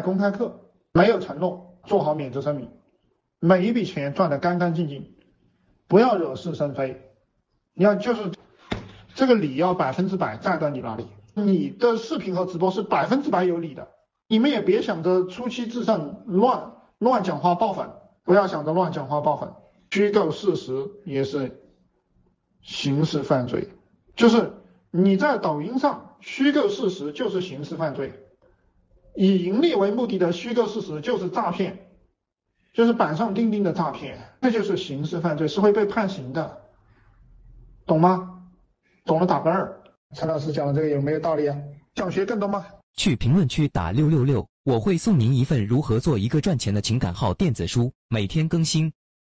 公开课，没有承诺，做好免责声明，每一笔钱赚得干干净净，不要惹是生非。你要就是这个理要百分之百站在你那里，你的视频和直播是百分之百有理的，你们也别想着初期至上乱乱讲话爆粉，不要想着乱讲话爆粉，虚构事实也是刑事犯罪，就是你在抖音上虚构事实就是刑事犯罪。以盈利为目的的虚构事实就是诈骗，就是板上钉钉的诈骗，这就是刑事犯罪，是会被判刑的，懂吗？懂了打个二。陈老师讲的这个有没有道理啊？想学更多吗？去评论区打六六六，我会送您一份如何做一个赚钱的情感号电子书，每天更新。